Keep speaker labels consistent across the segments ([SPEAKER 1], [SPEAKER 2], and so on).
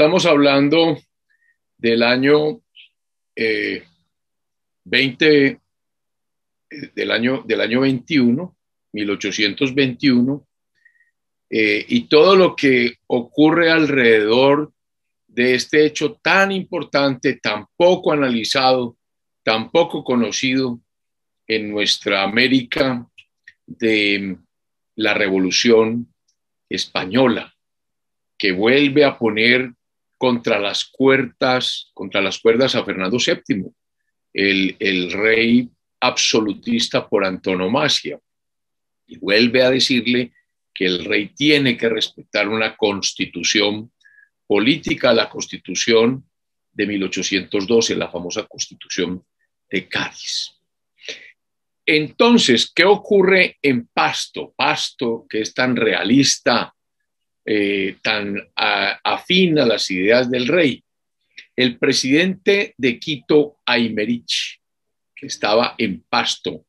[SPEAKER 1] estamos hablando del año 20, eh, del año, del año 21, 1821, eh, y todo lo que ocurre alrededor de este hecho tan importante, tan poco analizado, tan poco conocido en nuestra América de la Revolución Española, que vuelve a poner contra las cuerdas, contra las cuerdas a Fernando VII, el, el rey absolutista por antonomasia, y vuelve a decirle que el rey tiene que respetar una constitución política, la constitución de 1812, la famosa constitución de Cádiz. Entonces, ¿qué ocurre en Pasto? Pasto, que es tan realista, eh, tan afín a las ideas del rey. El presidente de Quito, Aymerich, que estaba en Pasto,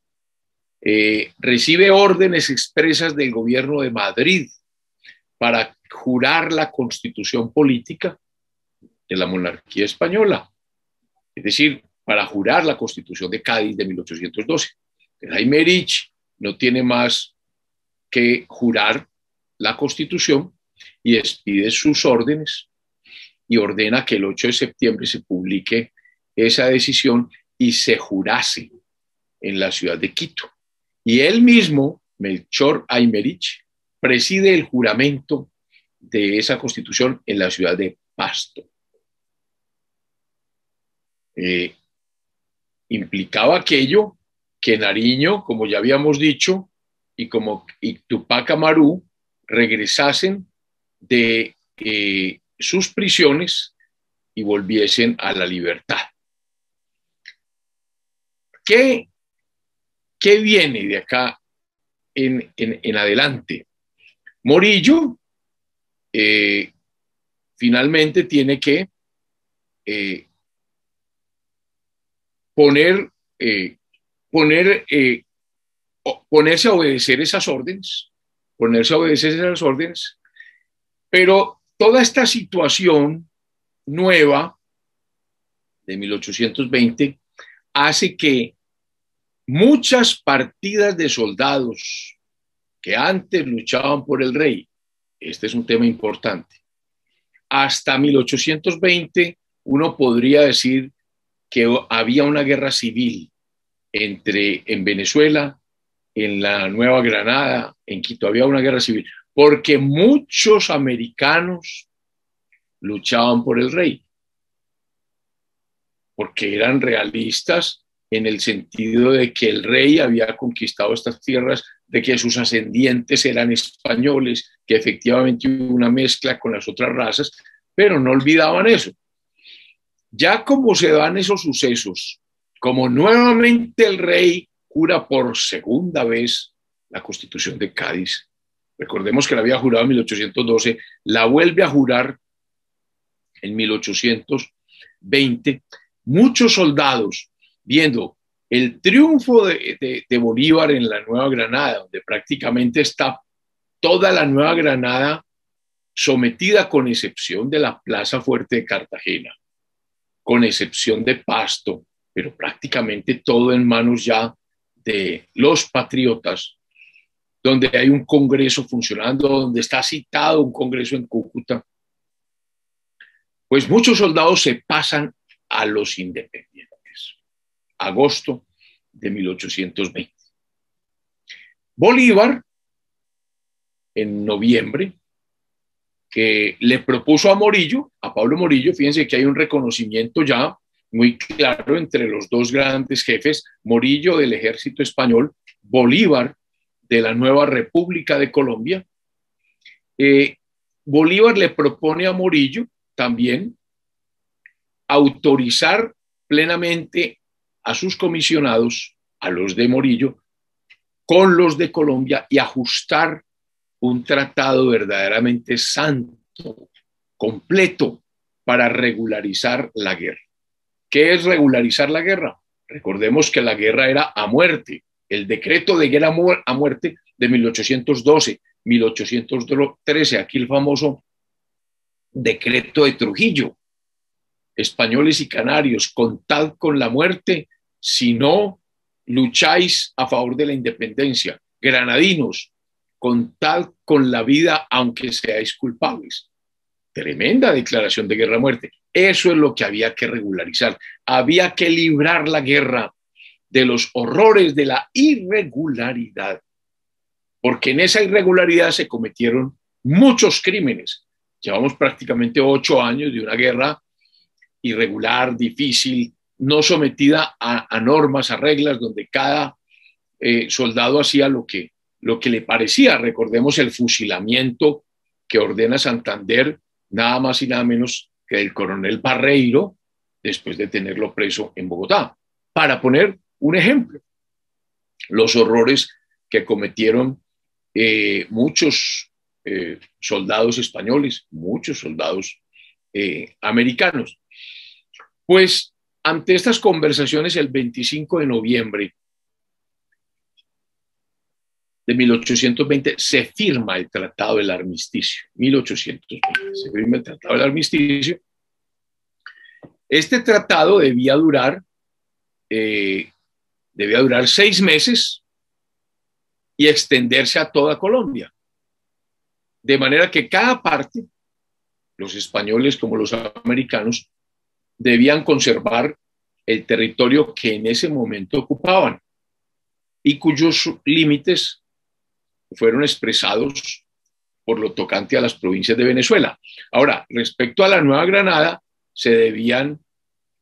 [SPEAKER 1] eh, recibe órdenes expresas del gobierno de Madrid para jurar la constitución política de la monarquía española, es decir, para jurar la constitución de Cádiz de 1812. Jaime Rich no tiene más que jurar la constitución y despide sus órdenes y ordena que el 8 de septiembre se publique esa decisión y se jurase en la ciudad de Quito. Y él mismo, Melchor Aymerich, preside el juramento de esa constitución en la ciudad de Pasto. Eh, implicaba aquello que Nariño, como ya habíamos dicho, y como y Tupac Amaru regresasen de sus prisiones y volviesen a la libertad. ¿Qué, qué viene de acá en, en, adelante? Morillo eh, finalmente tiene que eh, poner poner, eh, ponerse a obedecer esas órdenes, ponerse a obedecer esas órdenes, pero toda esta situación nueva de 1820 hace que muchas partidas de soldados que antes luchaban por el rey, este es un tema importante, hasta 1820 uno podría decir que había una guerra civil entre en Venezuela, en la Nueva Granada, en Quito, había una guerra civil, porque muchos americanos luchaban por el rey, porque eran realistas en el sentido de que el rey había conquistado estas tierras, de que sus ascendientes eran españoles, que efectivamente hubo una mezcla con las otras razas, pero no olvidaban eso. Ya como se dan esos sucesos como nuevamente el rey jura por segunda vez la constitución de Cádiz, recordemos que la había jurado en 1812, la vuelve a jurar en 1820, muchos soldados viendo el triunfo de, Bolívar en la Nueva Granada, donde prácticamente está toda la Nueva Granada sometida con excepción de la Plaza Fuerte de Cartagena, con excepción de Pasto, pero prácticamente todo en manos ya de los patriotas, donde hay un Congreso funcionando, donde está citado un Congreso en Cúcuta, pues muchos soldados se pasan a los independientes. Agosto de 1820. Bolívar, en noviembre, que le propuso a Morillo, a Pablo Morillo, fíjense que hay un reconocimiento ya muy claro entre los dos grandes jefes, Morillo del ejército español, Bolívar de la nueva República de Colombia. Eh, Bolívar le propone a Morillo también autorizar plenamente a sus comisionados, a los de Morillo, con los de Colombia y ajustar un tratado verdaderamente santo, completo, para regularizar la guerra. ¿Qué es regularizar la guerra? Recordemos que la guerra era a muerte. El decreto de guerra a muerte de 1812, 1813, aquí el famoso decreto de Trujillo. Españoles y canarios, contad con la muerte si no lucháis a favor de la independencia. Granadinos, contad con la vida aunque seáis culpables. Tremenda declaración de guerra-muerte. Eso es lo que había que regularizar. Había que librar la guerra de los horrores de la irregularidad, porque en esa irregularidad se cometieron muchos crímenes. Llevamos prácticamente ocho años de una guerra irregular, difícil, no sometida a, normas, a reglas, donde cada eh, soldado hacía lo que, lo que le parecía. Recordemos el fusilamiento que ordena Santander, nada más y nada menos que el coronel Barreiro, después de tenerlo preso en Bogotá. Para poner un ejemplo, los horrores que cometieron eh, muchos eh, soldados españoles, muchos soldados eh, americanos. Pues ante estas conversaciones, el 25 de noviembre de 1820 se firma el Tratado del Armisticio. 1820 se firma el Tratado del Armisticio. Este tratado debía durar debía durar seis meses y extenderse a toda Colombia. De manera que cada parte, los españoles como los americanos, debían conservar el territorio que en ese momento ocupaban y cuyos límites fueron expresados por lo tocante a las provincias de Venezuela. Ahora, respecto a la Nueva Granada, se debían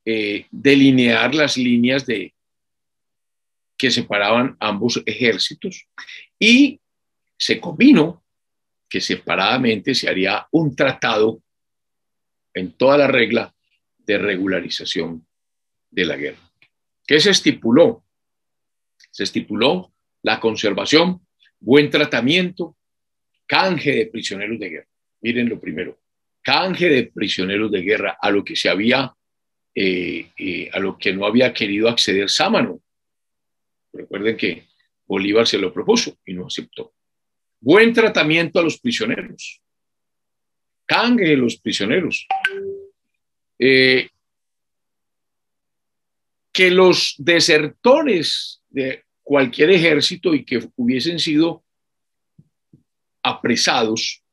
[SPEAKER 1] eh, delinear las líneas de, que separaban ambos ejércitos y se combinó que separadamente se haría un tratado en toda la regla de regularización de la guerra. ¿Qué se estipuló? Se estipuló la conservación, buen tratamiento, canje de prisioneros de guerra. Miren lo primero, canje de prisioneros de guerra a lo que se había, eh, eh, a lo que no había querido acceder Sámano, Recuerden que Bolívar se lo propuso y no aceptó. Buen tratamiento a los prisioneros. Cangue los prisioneros. Eh, que los desertores de cualquier ejército y que hubiesen sido apresados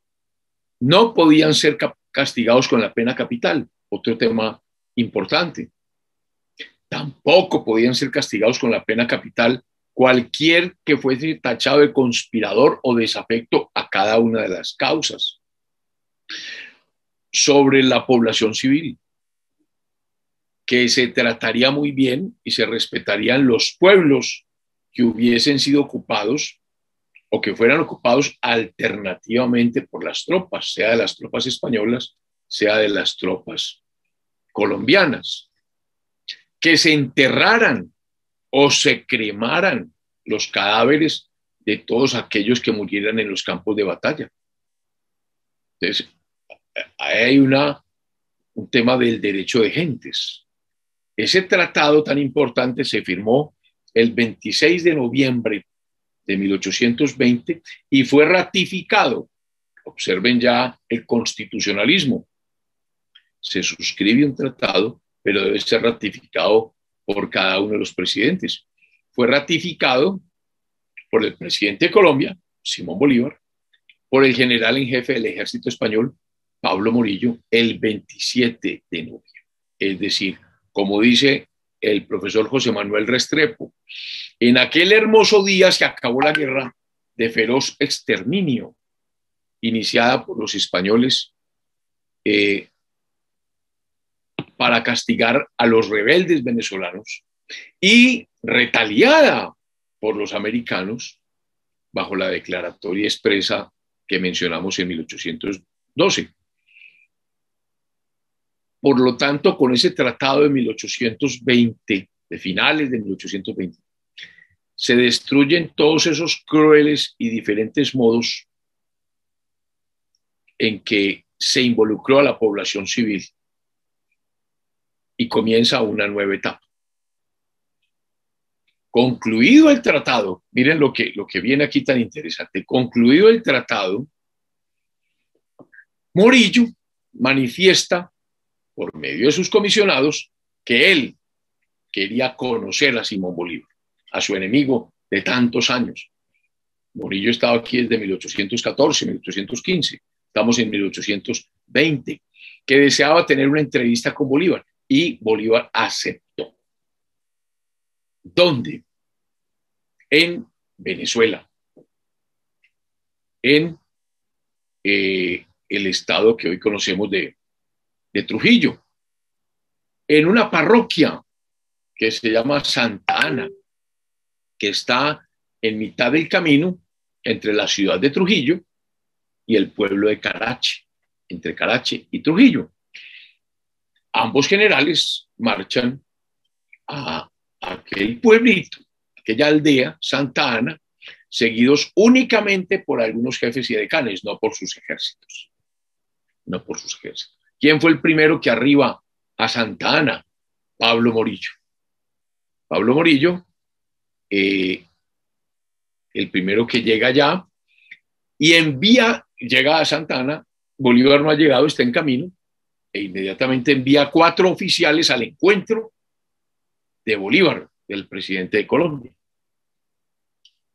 [SPEAKER 1] no podían ser castigados con la pena capital. Otro tema importante tampoco podían ser castigados con la pena capital cualquier que fuese tachado de conspirador o desafecto a cada una de las causas. Sobre la población civil, que se trataría muy bien y se respetarían los pueblos que hubiesen sido ocupados o que fueran ocupados alternativamente por las tropas, sea de las tropas españolas, sea de las tropas colombianas que se enterraran o se cremaran los cadáveres de todos aquellos que murieran en los campos de batalla. Entonces, hay un tema del derecho de gentes. Ese tratado tan importante se firmó el 26 de noviembre de 1820 y fue ratificado. Observen ya el constitucionalismo. Se suscribe un tratado pero debe ser ratificado por cada uno de los presidentes. Fue ratificado por el presidente de Colombia, Simón Bolívar, por el general en jefe del ejército español, Pablo Morillo, el 27 de noviembre. Es decir, como dice el profesor José Manuel Restrepo, en aquel hermoso día se acabó la guerra de feroz exterminio iniciada por los españoles eh, para castigar a los rebeldes venezolanos y retaliada por los americanos bajo la declaratoria expresa que mencionamos en 1812. Por lo tanto, con ese tratado de 1820, de finales de 1820, se destruyen todos esos crueles y diferentes modos en que se involucró a la población civil y comienza una nueva etapa. Concluido el tratado, miren lo que, lo que viene aquí tan interesante, concluido el tratado, Morillo manifiesta por medio de sus comisionados que él quería conocer a Simón Bolívar, a su enemigo de tantos años. Morillo estaba aquí desde 1814, 1815, estamos en 1820, que deseaba tener una entrevista con Bolívar y Bolívar aceptó. ¿Dónde? En Venezuela, en eh, el estado que hoy conocemos de, de Trujillo, en una parroquia que se llama Santa Ana, que está en mitad del camino entre la ciudad de Trujillo y el pueblo de Carache, entre Carache y Trujillo. Ambos generales marchan a aquel pueblito, aquella aldea, Santa Ana, seguidos únicamente por algunos jefes y decanes, no por sus ejércitos. No por sus ejércitos. ¿Quién fue el primero que arriba a Santa Ana? Pablo Morillo. Pablo Morillo, eh, el primero que llega allá y envía, llega a Santana, Bolívar no ha llegado, está en camino, e inmediatamente envía cuatro oficiales al encuentro de Bolívar, del presidente de Colombia.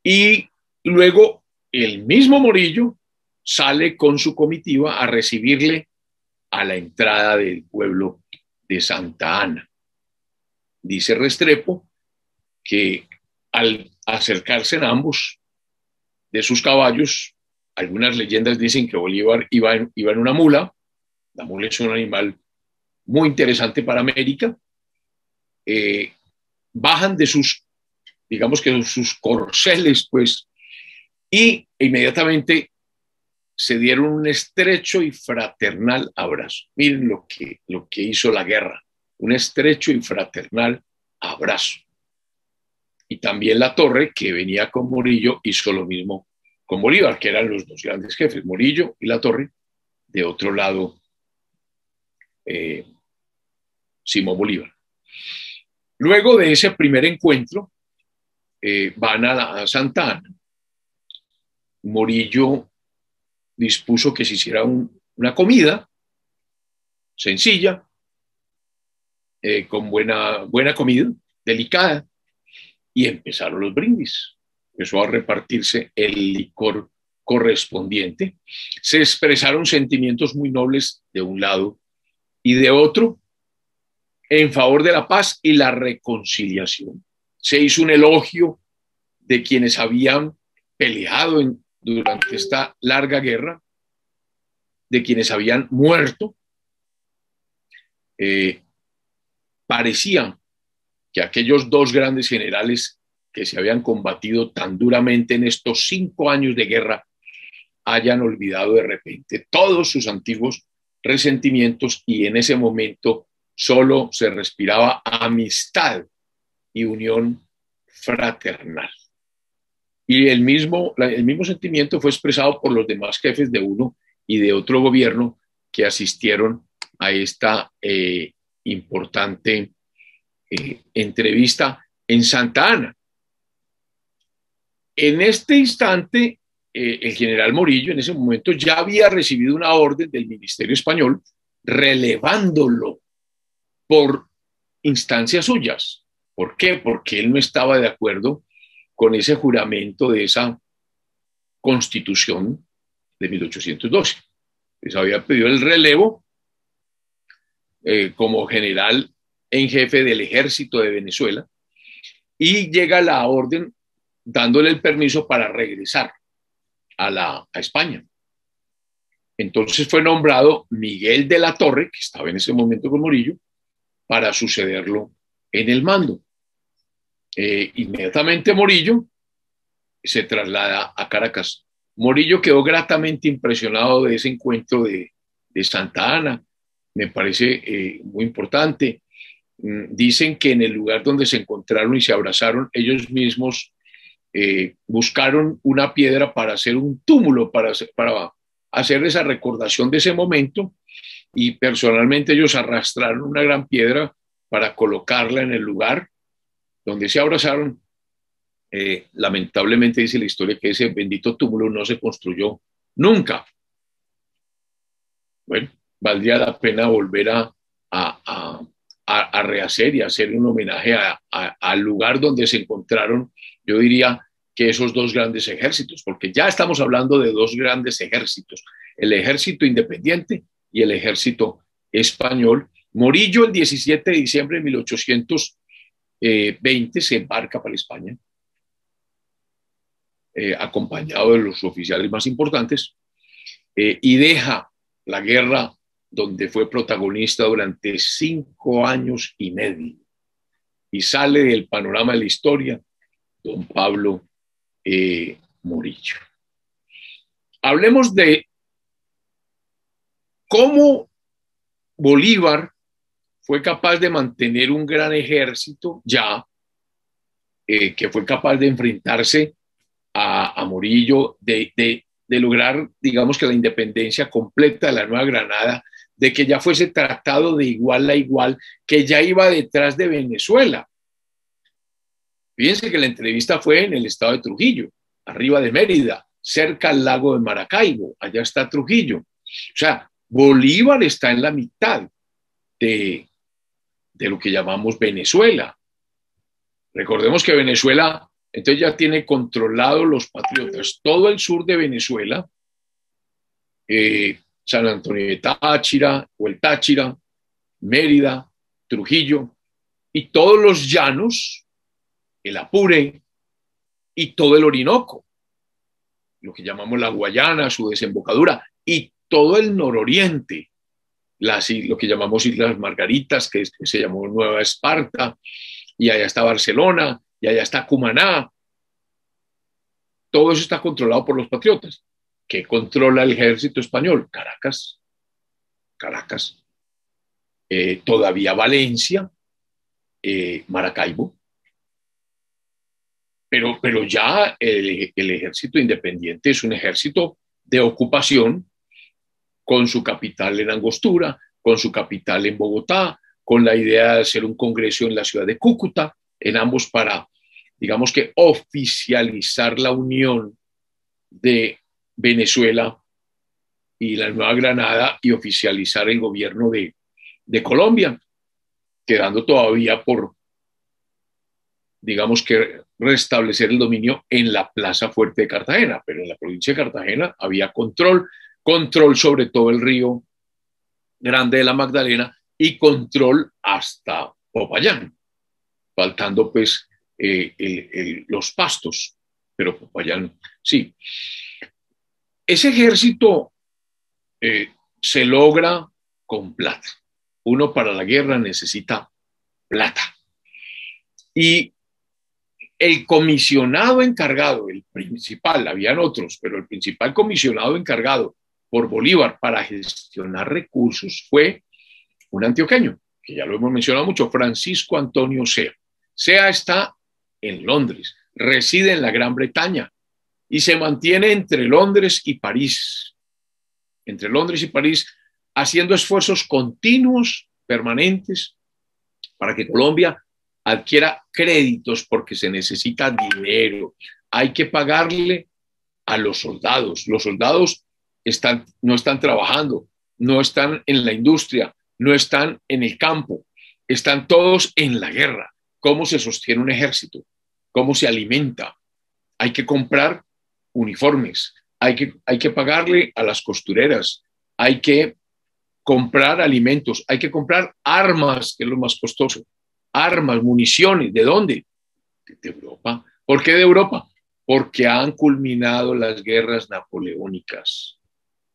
[SPEAKER 1] Y luego el mismo Morillo sale con su comitiva a recibirle a la entrada del pueblo de Santa Ana. Dice Restrepo que al acercarse en ambos de sus caballos, algunas leyendas dicen que Bolívar iba en, iba en una mula, la mula es un animal muy interesante para América, eh, bajan de sus, digamos que sus corceles, pues, y inmediatamente se dieron un estrecho y fraternal abrazo. Miren lo que, lo que hizo la guerra, un estrecho y fraternal abrazo. Y también la torre, que venía con Murillo, hizo lo mismo con Bolívar, que eran los dos grandes jefes, Murillo y la torre. De otro lado, eh, Simón Bolívar. Luego de ese primer encuentro, eh, van a, la, Santa Ana. Morillo dispuso que se hiciera una comida sencilla, eh, con buena, buena comida, delicada, y empezaron los brindis. Empezó a repartirse el licor correspondiente. Se expresaron sentimientos muy nobles de un lado y de otro en favor de la paz y la reconciliación. Se hizo un elogio de quienes habían peleado durante esta larga guerra, de quienes habían muerto. Eh, parecía que aquellos dos grandes generales que se habían combatido tan duramente en estos cinco años de guerra hayan olvidado de repente todos sus antiguos resentimientos y en ese momento solo se respiraba amistad y unión fraternal. Y el mismo, el mismo sentimiento fue expresado por los demás jefes de uno y de otro gobierno que asistieron a esta eh, importante eh, entrevista en Santa Ana. En este instante, eh, el general Morillo en ese momento ya había recibido una orden del Ministerio Español relevándolo por instancias suyas. ¿Por qué? Porque él no estaba de acuerdo con ese juramento de esa constitución de 1812. Les había pedido el relevo eh, como general en jefe del ejército de Venezuela y llega la orden dándole el permiso para regresar a, la, España. Entonces fue nombrado Miguel de la Torre, que estaba en ese momento con Morillo, para sucederlo en el mando. Eh, inmediatamente Morillo se traslada a Caracas. Morillo quedó gratamente impresionado de ese encuentro de, de Santa Ana, me parece eh, muy importante. Mm, dicen que en el lugar donde se encontraron y se abrazaron, ellos mismos eh, buscaron una piedra para hacer un túmulo, para, para hacer esa recordación de ese momento y personalmente ellos arrastraron una gran piedra para colocarla en el lugar donde se abrazaron. Eh, lamentablemente dice la historia que ese bendito túmulo no se construyó nunca. Bueno, valdría la pena volver a, a, a, rehacer y hacer un homenaje al lugar donde se encontraron, yo diría que esos dos grandes ejércitos, porque ya estamos hablando de dos grandes ejércitos, el ejército independiente y el ejército español. Morillo el 17 de diciembre de 1820 se embarca para España, eh, acompañado de los oficiales más importantes, eh, y deja la guerra donde fue protagonista durante cinco años y medio. Y sale del panorama de la historia don Pablo eh, Murillo. Hablemos de cómo Bolívar fue capaz de mantener un gran ejército ya, eh, que fue capaz de enfrentarse a, a Murillo, de, de, de, lograr, digamos que la independencia completa de la Nueva Granada de que ya fuese tratado de igual a igual, que ya iba detrás de Venezuela. Fíjense que la entrevista fue en el estado de Trujillo, arriba de Mérida, cerca al lago de Maracaibo, allá está Trujillo. O sea, Bolívar está en la mitad de, de lo que llamamos Venezuela. Recordemos que Venezuela entonces ya tiene controlado los patriotas todo el sur de Venezuela, eh, San Antonio de Táchira o el Táchira, Mérida, Trujillo y todos los llanos, el Apure y todo el Orinoco, lo que llamamos la Guayana, su desembocadura y todo el nororiente, las, lo que llamamos Islas Margaritas, que, se llamó Nueva Esparta, y allá está Barcelona, y allá está Cumaná. Todo eso está controlado por los patriotas que controla el ejército español? Caracas, Caracas, eh, todavía Valencia, eh, Maracaibo. Pero, pero ya el, ejército independiente es un ejército de ocupación con su capital en Angostura, con su capital en Bogotá, con la idea de hacer un congreso en la ciudad de Cúcuta, en ambos para, digamos que, oficializar la unión de Venezuela y la Nueva Granada y oficializar el gobierno de, de Colombia, quedando todavía por, digamos que, restablecer el dominio en la Plaza Fuerte de Cartagena, pero en la provincia de Cartagena había control, control sobre todo el río Grande de la Magdalena y control hasta Popayán, faltando pues eh, los pastos, pero Popayán sí. Ese ejército eh, se logra con plata. Uno para la guerra necesita plata. Y el comisionado encargado, el principal, habían otros, pero el principal comisionado encargado por Bolívar para gestionar recursos fue un antioqueño, que ya lo hemos mencionado mucho, Francisco Antonio Sea. Sea está en Londres, reside en la Gran Bretaña, y se mantiene entre Londres y París, entre Londres y París, haciendo esfuerzos continuos, permanentes, para que Colombia adquiera créditos porque se necesita dinero. Hay que pagarle a los soldados. Los soldados están, no están trabajando, no están en la industria, no están en el campo, están todos en la guerra. ¿Cómo se sostiene un ejército? ¿Cómo se alimenta? Hay que comprar uniformes, hay que, hay que pagarle a las costureras, hay que comprar alimentos, hay que comprar armas, que es lo más costoso, armas, municiones, ¿de dónde? De Europa. ¿Por qué de Europa? Porque han culminado las guerras napoleónicas.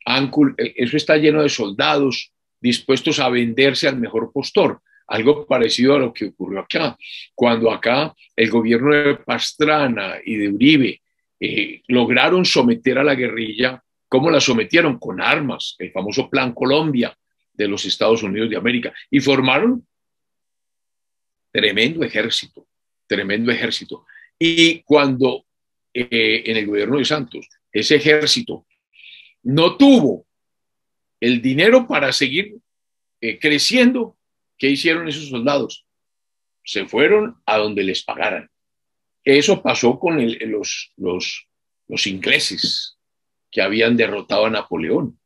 [SPEAKER 1] Han, eso está lleno de soldados dispuestos a venderse al mejor postor. Algo parecido a lo que ocurrió acá, cuando acá el gobierno de Pastrana y de Uribe eh, lograron someter a la guerrilla. ¿Cómo la sometieron? Con armas, el famoso Plan Colombia de los Estados Unidos de América. Y formaron tremendo ejército, tremendo ejército. Y cuando eh, en el gobierno de Santos ese ejército no tuvo el dinero para seguir eh, creciendo, ¿qué hicieron esos soldados? Se fueron a donde les pagaran. Eso pasó con los, ingleses que habían derrotado a Napoleón.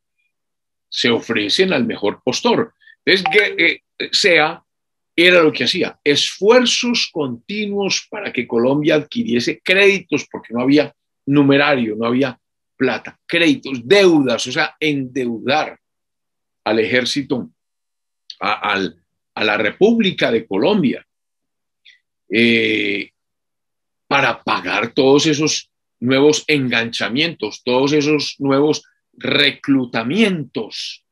[SPEAKER 1] se ofrecen al mejor postor. Entonces, que eh, sea, era lo que hacía, esfuerzos continuos para que Colombia adquiriese créditos, porque no había numerario, no había plata, créditos, deudas, o sea, endeudar al ejército, a, la República de Colombia, eh, para pagar todos esos nuevos enganchamientos, todos esos nuevos reclutamientos,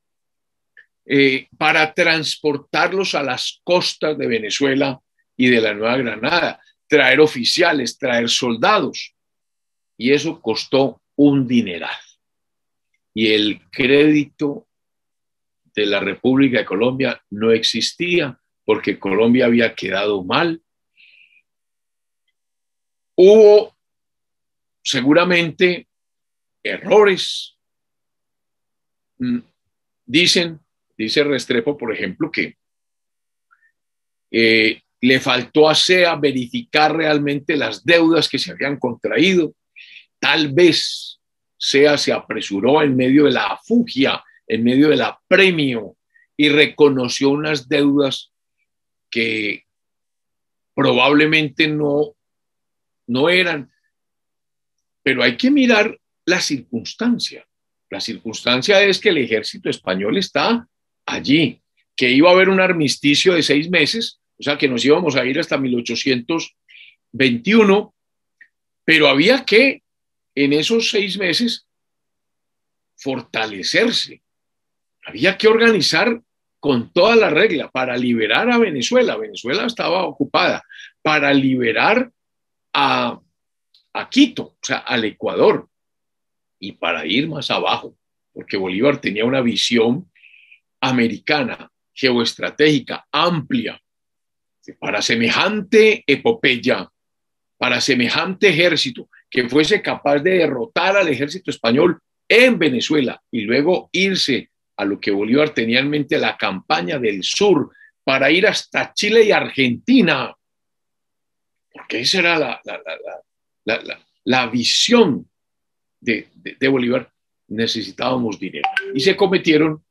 [SPEAKER 1] eh, para transportarlos a las costas de Venezuela y de la Nueva Granada, traer oficiales, traer soldados. Y eso costó un dineral. Y el crédito de la República de Colombia no existía porque Colombia había quedado mal. Hubo seguramente errores. Mm, dicen, dice Restrepo, por ejemplo, que eh, le faltó a SEA verificar realmente las deudas que se habían contraído Tal vez sea se apresuró en medio de la fugia, en medio del apremio y reconoció unas deudas que probablemente no, no eran. Pero hay que mirar la circunstancia. La circunstancia es que el ejército español está allí, que iba a haber un armisticio de seis meses, o sea que nos íbamos a ir hasta 1821, pero había que en esos seis meses fortalecerse. Había que organizar con toda la regla para liberar a Venezuela. Venezuela estaba ocupada para liberar a, a Quito, o sea, al Ecuador, y para ir más abajo, porque Bolívar tenía una visión americana, geoestratégica, amplia, para semejante epopeya, para semejante ejército, que fuese capaz de derrotar al ejército español en Venezuela y luego irse a lo que Bolívar tenía en mente, la campaña del sur, para ir hasta Chile y Argentina, porque esa era la, la, visión de, Bolívar, necesitábamos dinero. Y se cometieron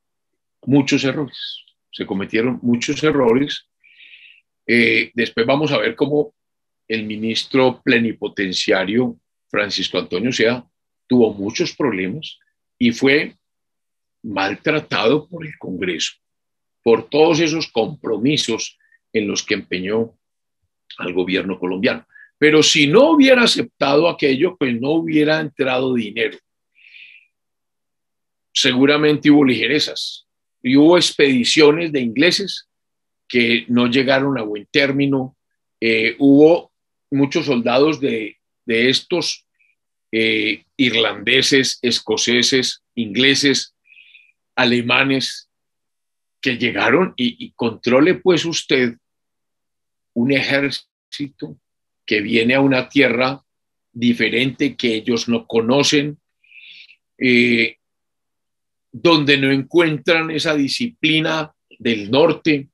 [SPEAKER 1] muchos errores, se cometieron muchos errores. Eh, después vamos a ver cómo el ministro plenipotenciario Francisco Antonio Sea tuvo muchos problemas y fue maltratado por el Congreso, por todos esos compromisos en los que empeñó al gobierno colombiano. Pero si no hubiera aceptado aquello, pues no hubiera entrado dinero. Seguramente hubo ligerezas y hubo expediciones de ingleses que no llegaron a buen término. Eh, hubo muchos soldados de de estos eh, irlandeses, escoceses, ingleses, alemanes que llegaron y, controle pues usted un ejército que viene a una tierra diferente que ellos no conocen, eh, donde no encuentran esa disciplina del norte,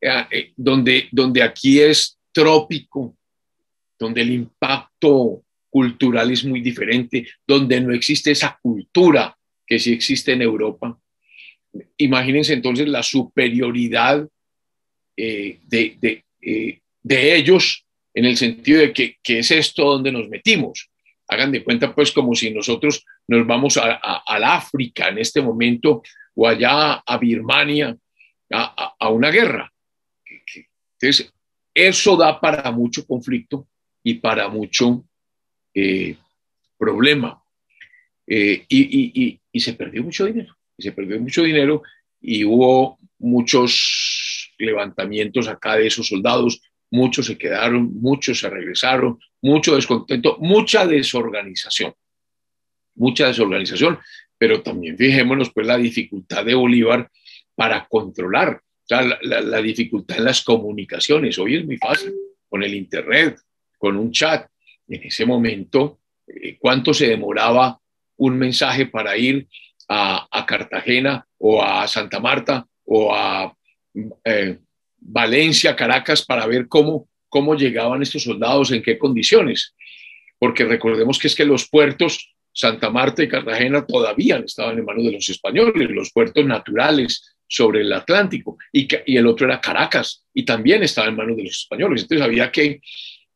[SPEAKER 1] eh, donde, donde aquí es trópico, donde el impacto cultural es muy diferente, donde no existe esa cultura que sí existe en Europa. Imagínense entonces la superioridad eh, eh, de, ellos en el sentido de que, es esto donde nos metimos. Hagan de cuenta pues como si nosotros nos vamos a, al África en este momento o allá a Birmania a, una guerra. Entonces, eso da para mucho conflicto y para mucho eh, problema. Eh, y, se perdió mucho dinero, y se perdió mucho dinero y hubo muchos levantamientos acá de esos soldados, muchos se quedaron, muchos se regresaron, mucho descontento, mucha desorganización, mucha desorganización, pero también fijémonos pues la dificultad de Bolívar para controlar, la dificultad en las comunicaciones, hoy es muy fácil con el Internet, con un chat. En ese momento, eh, ¿cuánto se demoraba un mensaje para ir a, Cartagena o a Santa Marta o a eh, Valencia, Caracas, para ver cómo, cómo llegaban estos soldados, en qué condiciones? Porque recordemos que es que los puertos Santa Marta y Cartagena todavía estaban en manos de los españoles, los puertos naturales sobre el Atlántico, y, el otro era Caracas, y también estaba en manos de los españoles. Entonces había que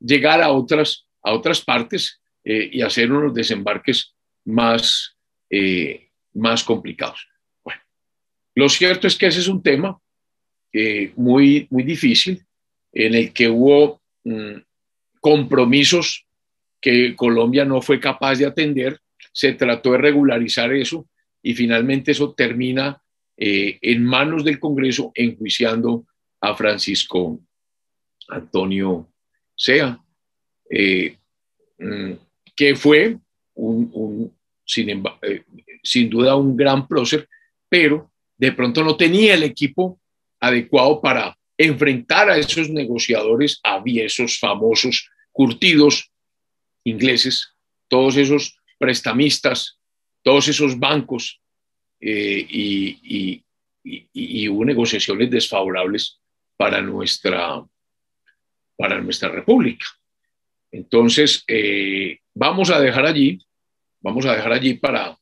[SPEAKER 1] llegar a otras, a otras partes eh, y hacer unos desembarques más, eh, más complicados. Bueno, lo cierto es que ese es un tema eh, muy, muy difícil en el que hubo mm, compromisos que Colombia no fue capaz de atender, se trató de regularizar eso y finalmente eso termina en manos del Congreso enjuiciando a Francisco Antonio Sea, mm, que fue sin, eh, sin, duda un gran prócer, pero de pronto no tenía el equipo adecuado para enfrentar a esos negociadores aviesos, famosos, curtidos ingleses, todos esos prestamistas, todos esos bancos, eh, y, hubo negociaciones desfavorables para nuestra, para nuestra república. Entonces, eh, vamos a dejar allí, vamos a dejar allí para,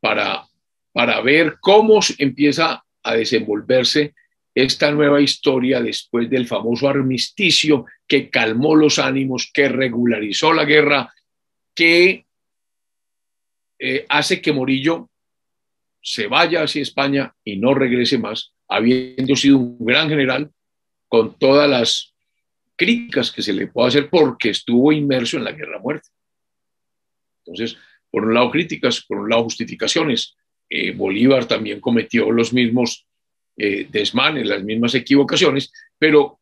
[SPEAKER 1] para, para ver cómo empieza a desenvolverse esta nueva historia después del famoso armisticio que calmó los ánimos, que regularizó la guerra, que eh, hace que Morillo se vaya hacia España y no regrese más, habiendo sido un gran general con todas las críticas que se le puede hacer porque estuvo inmerso en la guerra muerte. Entonces, por un lado críticas, por un lado justificaciones. Eh, Bolívar también cometió los mismos eh, desmanes, las mismas equivocaciones, pero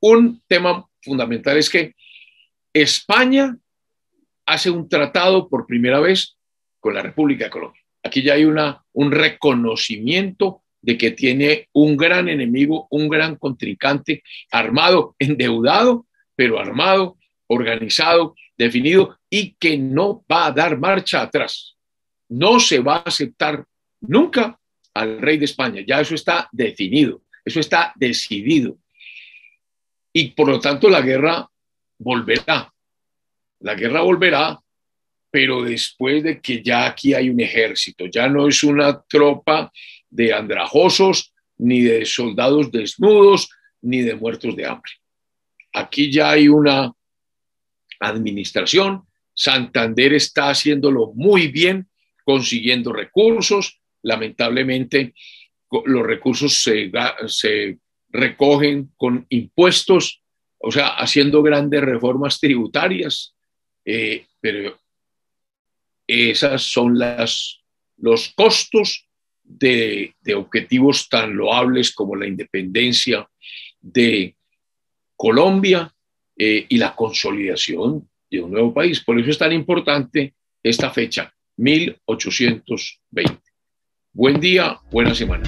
[SPEAKER 1] un tema fundamental es que España hace un tratado por primera vez con la República de Colombia. Aquí ya hay una, un reconocimiento de que tiene un gran enemigo, un gran contrincante, armado, endeudado, pero armado, organizado, definido y que no va a dar marcha atrás. No se va a aceptar nunca al rey de España. Ya eso está definido, eso está decidido. Y por lo tanto la guerra volverá. La guerra volverá, pero después de que ya aquí hay un ejército, ya no es una tropa de andrajosos, ni de soldados desnudos, ni de muertos de hambre. Aquí ya hay una administración. Santander está haciéndolo muy bien, consiguiendo recursos. Lamentablemente, los recursos se, recogen con impuestos, o sea, haciendo grandes reformas tributarias, eh, pero esas son los costos de, objetivos tan loables como la independencia de Colombia eh, y la consolidación de un nuevo país. Por eso es tan importante esta fecha, 1820. Buen día, buena semana.